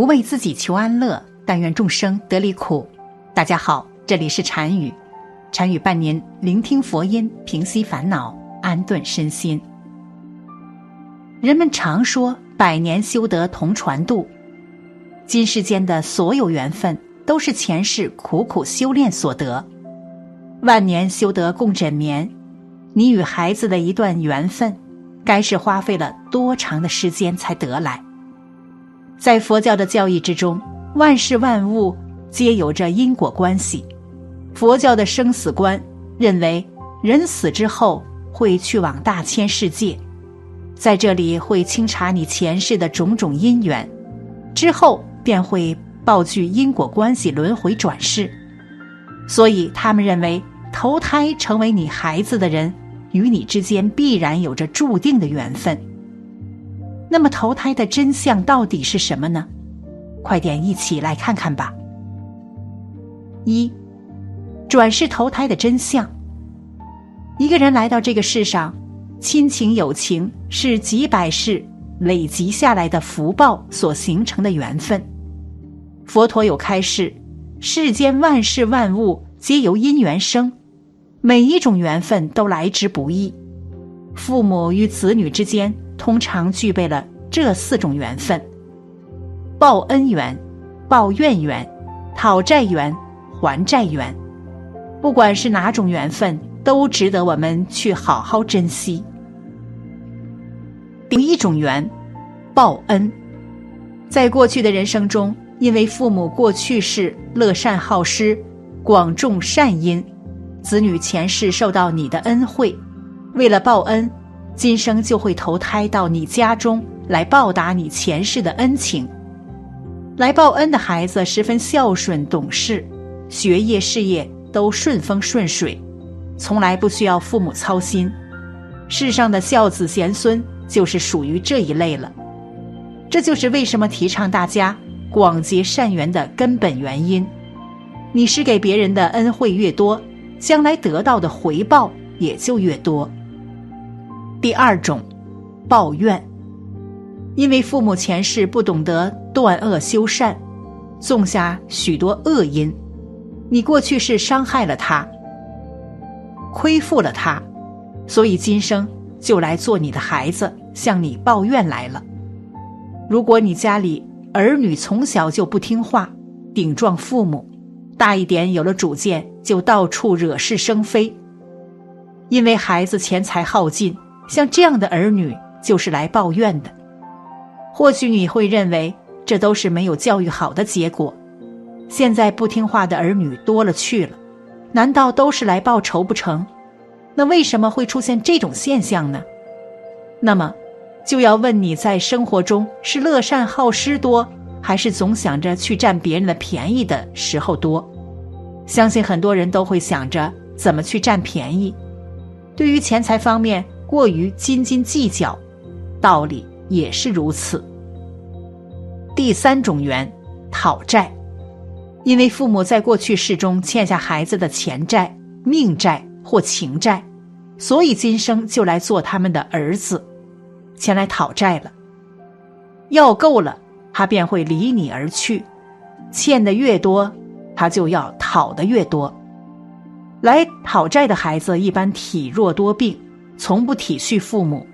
不为自己求安乐，但愿众生得离苦。大家好，这里是禅语，禅语伴您聆听佛音，平息烦恼，安顿身心。人们常说“百年修得同船渡”，今世间的所有缘分都是前世苦苦修炼所得。万年修得共枕眠，你与孩子的一段缘分，该是花费了多长的时间才得来？在佛教的教义之中，万事万物皆有着因果关系。佛教的生死观认为，人死之后会去往大千世界，在这里会清查你前世的种种因缘，之后便会报具因果关系，轮回转世。所以他们认为。投胎成为你孩子的人，与你之间必然有着注定的缘分。那么，投胎的真相到底是什么呢？快点一起来看看吧。一，转世投胎的真相。一个人来到这个世上，亲情友情是几百世累积下来的福报所形成的缘分。佛陀有开示：世间万事万物皆由因缘生。每一种缘分都来之不易，父母与子女之间通常具备了这四种缘分：报恩缘、报怨缘、讨债缘、还债缘。不管是哪种缘分，都值得我们去好好珍惜。第一种缘，报恩。在过去的人生中，因为父母过去世乐善好施，广种善因。子女前世受到你的恩惠，为了报恩，今生就会投胎到你家中来报答你前世的恩情。来报恩的孩子十分孝顺懂事，学业事业都顺风顺水，从来不需要父母操心。世上的孝子贤孙就是属于这一类了。这就是为什么提倡大家广结善缘的根本原因。你施给别人的恩惠越多。将来得到的回报也就越多。第二种，抱怨，因为父母前世不懂得断恶修善，种下许多恶因，你过去是伤害了他，亏负了他，所以今生就来做你的孩子，向你抱怨来了。如果你家里儿女从小就不听话，顶撞父母。大一点有了主见，就到处惹是生非。因为孩子钱财耗尽，像这样的儿女就是来抱怨的。或许你会认为这都是没有教育好的结果。现在不听话的儿女多了去了，难道都是来报仇不成？那为什么会出现这种现象呢？那么，就要问你在生活中是乐善好施多。还是总想着去占别人的便宜的时候多，相信很多人都会想着怎么去占便宜。对于钱财方面过于斤斤计较，道理也是如此。第三种缘，讨债，因为父母在过去世中欠下孩子的钱债、命债或情债，所以今生就来做他们的儿子，前来讨债了。要够了。他便会离你而去，欠的越多，他就要讨的越多。来讨债的孩子一般体弱多病，从不体恤父母；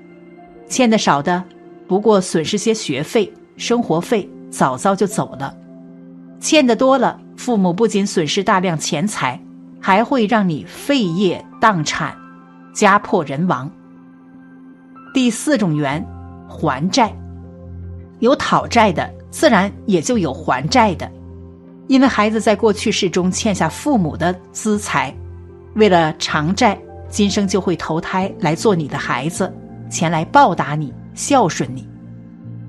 欠的少的，不过损失些学费、生活费，早早就走了；欠的多了，父母不仅损失大量钱财，还会让你废业荡产，家破人亡。第四种缘，还债。有讨债的，自然也就有还债的，因为孩子在过去世中欠下父母的资财，为了偿债，今生就会投胎来做你的孩子，前来报答你，孝顺你。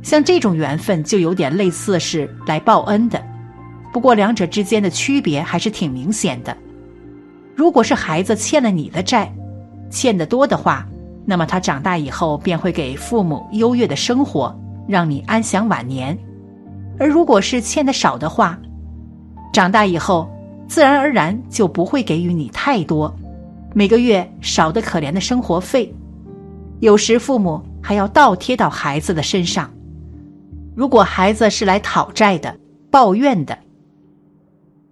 像这种缘分就有点类似是来报恩的，不过两者之间的区别还是挺明显的。如果是孩子欠了你的债，欠得多的话，那么他长大以后便会给父母优越的生活。让你安享晚年，而如果是欠的少的话，长大以后自然而然就不会给予你太多，每个月少的可怜的生活费，有时父母还要倒贴到孩子的身上。如果孩子是来讨债的、抱怨的，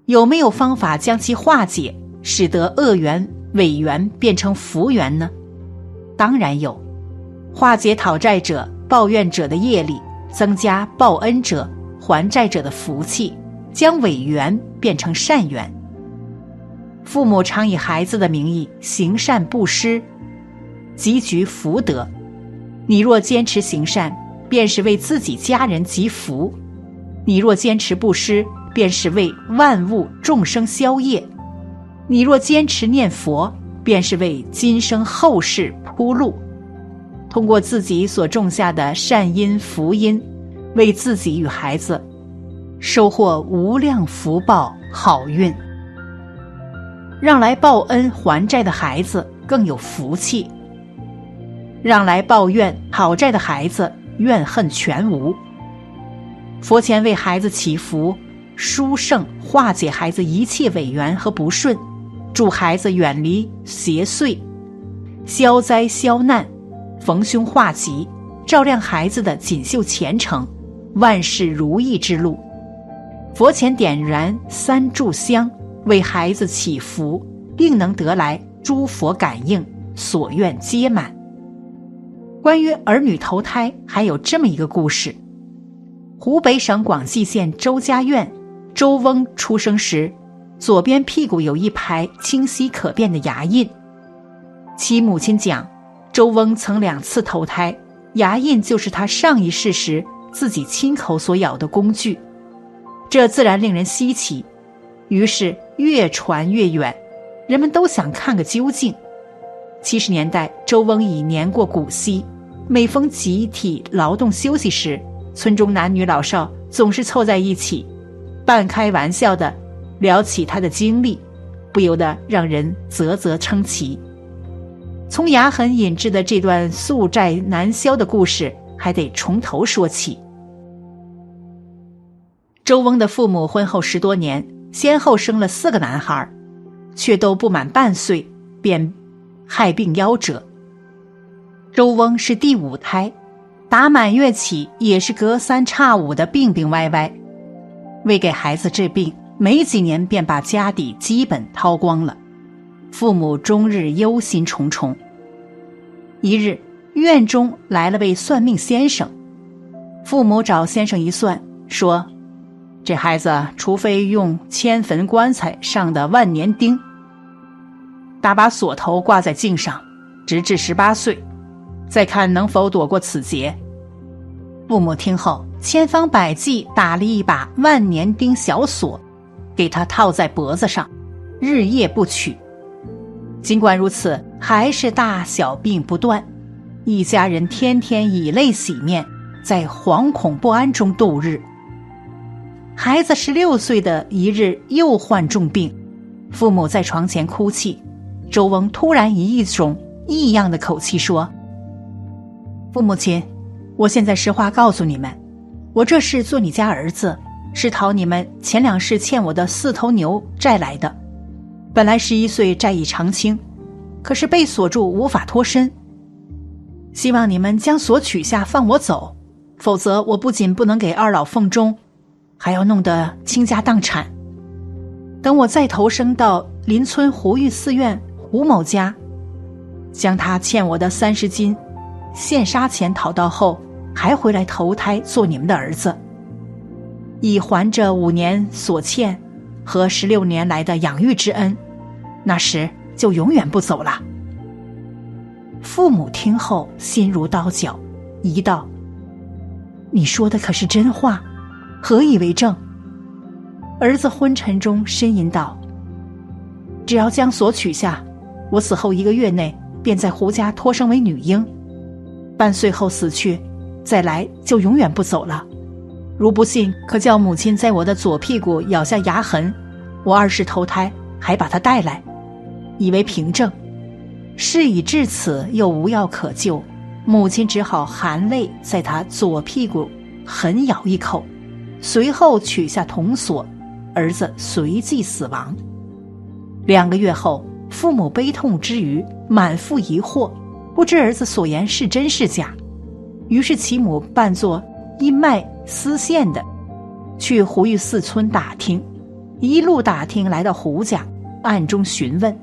有没有方法将其化解，使得恶缘、伪缘变成福缘呢？当然有，化解讨债者、抱怨者的业力，增加报恩者、还债者的福气，将伪缘变成善缘。父母常以孩子的名义行善布施，积聚福德。你若坚持行善，便是为自己家人积福；你若坚持布施，便是为万物众生消业；你若坚持念佛，便是为今生后世铺路。通过自己所种下的善因福因，为自己与孩子收获无量福报好运。让来报恩还债的孩子更有福气，让来抱怨讨债的孩子怨恨全无。佛前为孩子祈福，殊胜化解孩子一切违缘和不顺，助孩子远离邪祟，消灾消难，逢凶化吉，照亮孩子的锦绣前程，万事如意之路。佛前点燃三炷香。为孩子祈福，定能得来诸佛感应，所愿皆满。关于儿女投胎，还有这么一个故事：湖北省广济县周家院周翁出生时，左边屁股有一排清晰可辨的牙印。其母亲讲，周翁曾两次投胎，牙印就是他上一世时自己亲口所咬的工具，这自然令人稀奇。于是越传越远，人们都想看个究竟。七十年代，周翁已年过古稀，每逢集体劳动休息时，村中男女老少总是凑在一起，半开玩笑的聊起他的经历，不由得让人啧啧称奇。从牙痕引致的这段宿债难消的故事，还得从头说起。周翁的父母婚后十多年。先后生了四个男孩，却都不满半岁便害病夭折。周翁是第五胎，打满月起也是隔三差五的病病歪歪。为给孩子治病，没几年便把家底基本掏光了，父母终日忧心忡忡。一日，院中来了位算命先生，父母找先生一算，说。这孩子，除非用迁坟棺材上的万年钉，打把锁头挂在颈上，直至十八岁，再看能否躲过此劫。父母听后，千方百计打了一把万年钉小锁，给他套在脖子上，日夜不取。尽管如此，还是大小病不断，一家人天天以泪洗面，在惶恐不安中度日。孩子十六岁的一日又患重病，父母在床前哭泣。周翁突然以一种异样的口气说：“父母亲，我现在实话告诉你们，我这是做你家儿子，是讨你们前两世欠我的四头牛债来的。本来十一岁债已偿清，可是被锁住无法脱身。希望你们将锁取下，放我走，否则我不仅不能给二老奉终。”还要弄得倾家荡产。等我再投生到邻村胡玉寺院胡某家，将他欠我的三十斤现杀钱讨到后，还回来投胎做你们的儿子，以还这五年所欠和十六年来的养育之恩。那时就永远不走了。父母听后心如刀绞，疑道：“你说的可是真话？”何以为证？儿子昏沉中呻吟道：“只要将锁取下，我死后一个月内便在胡家托生为女婴，半岁后死去，再来就永远不走了。如不信，可叫母亲在我的左屁股咬下牙痕，我二世投胎还把他带来，以为凭证。事已至此，又无药可救，母亲只好含泪在他左屁股狠咬一口。”随后取下铜锁，儿子随即死亡。两个月后，父母悲痛之余，满腹疑惑，不知儿子所言是真是假。于是其母扮作一脉丝线的去胡玉寺村打听，一路打听来到胡家，暗中询问，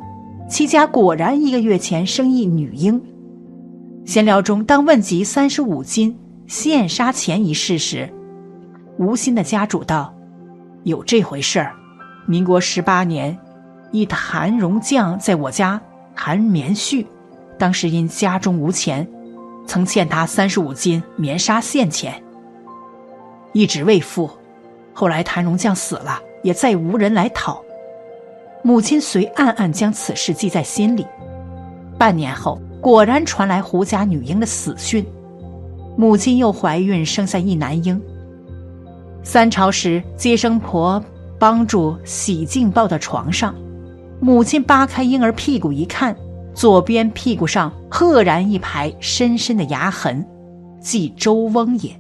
其家果然一个月前生一女婴。闲聊中，当问及三十五斤现杀钱一事时，吴心的家主道：“有这回事儿。民国十八年，一谭荣将在我家弹棉絮，当时因家中无钱，曾欠他三十五斤棉纱线钱，一直未付。后来谭荣将死了，也再无人来讨。母亲遂暗暗将此事记在心里。半年后。”果然传来胡家女婴的死讯，母亲又怀孕生下一男婴。三朝时，接生婆帮助洗净抱到床上，母亲扒开婴儿屁股一看，左边屁股上赫然一排深深的牙痕，即周翁也。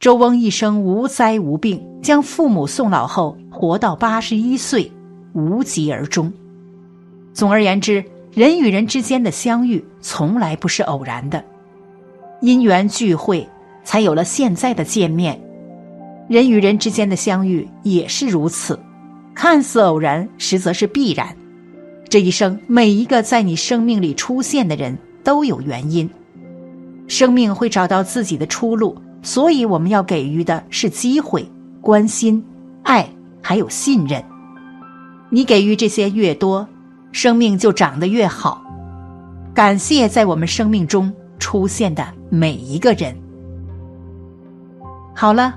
周翁一生无灾无病，将父母送老后，活到八十一岁，无疾而终。总而言之。人与人之间的相遇从来不是偶然的，因缘聚会才有了现在的见面。人与人之间的相遇也是如此，看似偶然，实则是必然。这一生，每一个在你生命里出现的人都有原因，生命会找到自己的出路，所以我们要给予的是机会、关心、爱，还有信任。你给予这些越多。生命就长得越好。感谢在我们生命中出现的每一个人。好了，